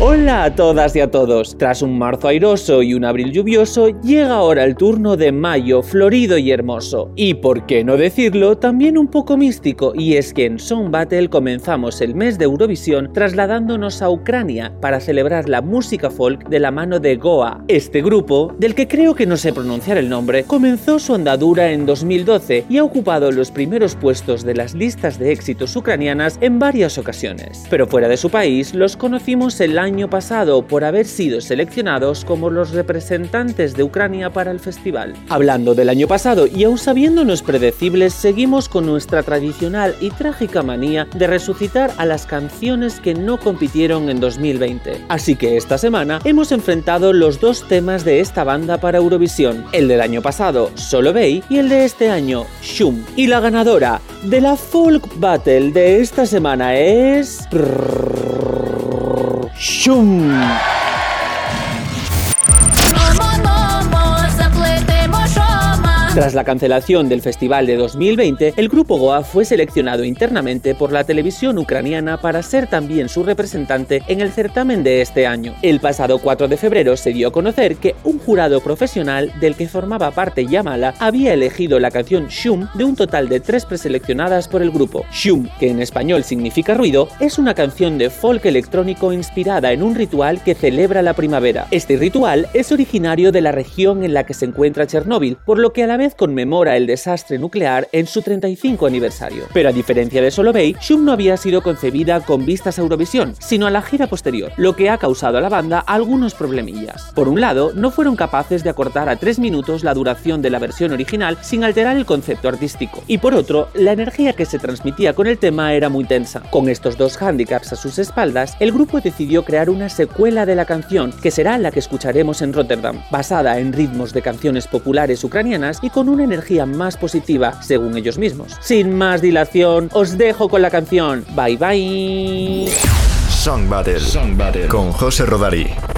Hola a todas y a todos. Tras un marzo airoso y un abril lluvioso, llega ahora el turno de mayo, florido y hermoso. Y por qué no decirlo, también un poco místico, y es que en Song Battle comenzamos el mes de Eurovisión trasladándonos a Ucrania para celebrar la música folk de la mano de Goa. Este grupo, del que creo que no sé pronunciar el nombre, comenzó su andadura en 2012 y ha ocupado los primeros puestos de las listas de éxitos ucranianas en varias ocasiones. Pero fuera de su país, los conocimos el año pasado por haber sido seleccionados como los representantes de Ucrania para el festival. Hablando del año pasado y aún sabiéndonos predecibles, seguimos con nuestra tradicional y trágica manía de resucitar a las canciones que no compitieron en 2020. Así que esta semana hemos enfrentado los dos temas de esta banda para Eurovisión, el del año pasado, Solo Bay, y el de este año, Shum. Y la ganadora de la Folk Battle de esta semana es... ¡Shum! Tras la cancelación del festival de 2020, el grupo Goa fue seleccionado internamente por la televisión ucraniana para ser también su representante en el certamen de este año. El pasado 4 de febrero se dio a conocer que un jurado profesional del que formaba parte Yamala había elegido la canción Shum de un total de tres preseleccionadas por el grupo. Shum, que en español significa ruido, es una canción de folk electrónico inspirada en un ritual que celebra la primavera. Este ritual es originario de la región en la que se encuentra Chernóbil, por lo que a la vez conmemora el desastre nuclear en su 35 aniversario. Pero a diferencia de Solo Bay, Shum no había sido concebida con vistas a Eurovisión, sino a la gira posterior, lo que ha causado a la banda algunos problemillas. Por un lado, no fueron capaces de acortar a 3 minutos la duración de la versión original sin alterar el concepto artístico. Y por otro, la energía que se transmitía con el tema era muy tensa. Con estos dos hándicaps a sus espaldas, el grupo decidió crear una secuela de la canción, que será la que escucharemos en Rotterdam, basada en ritmos de canciones populares ucranianas y con una energía más positiva, según ellos mismos. Sin más dilación, os dejo con la canción. Bye bye. Song Battle, Song Battle. con José Rodari.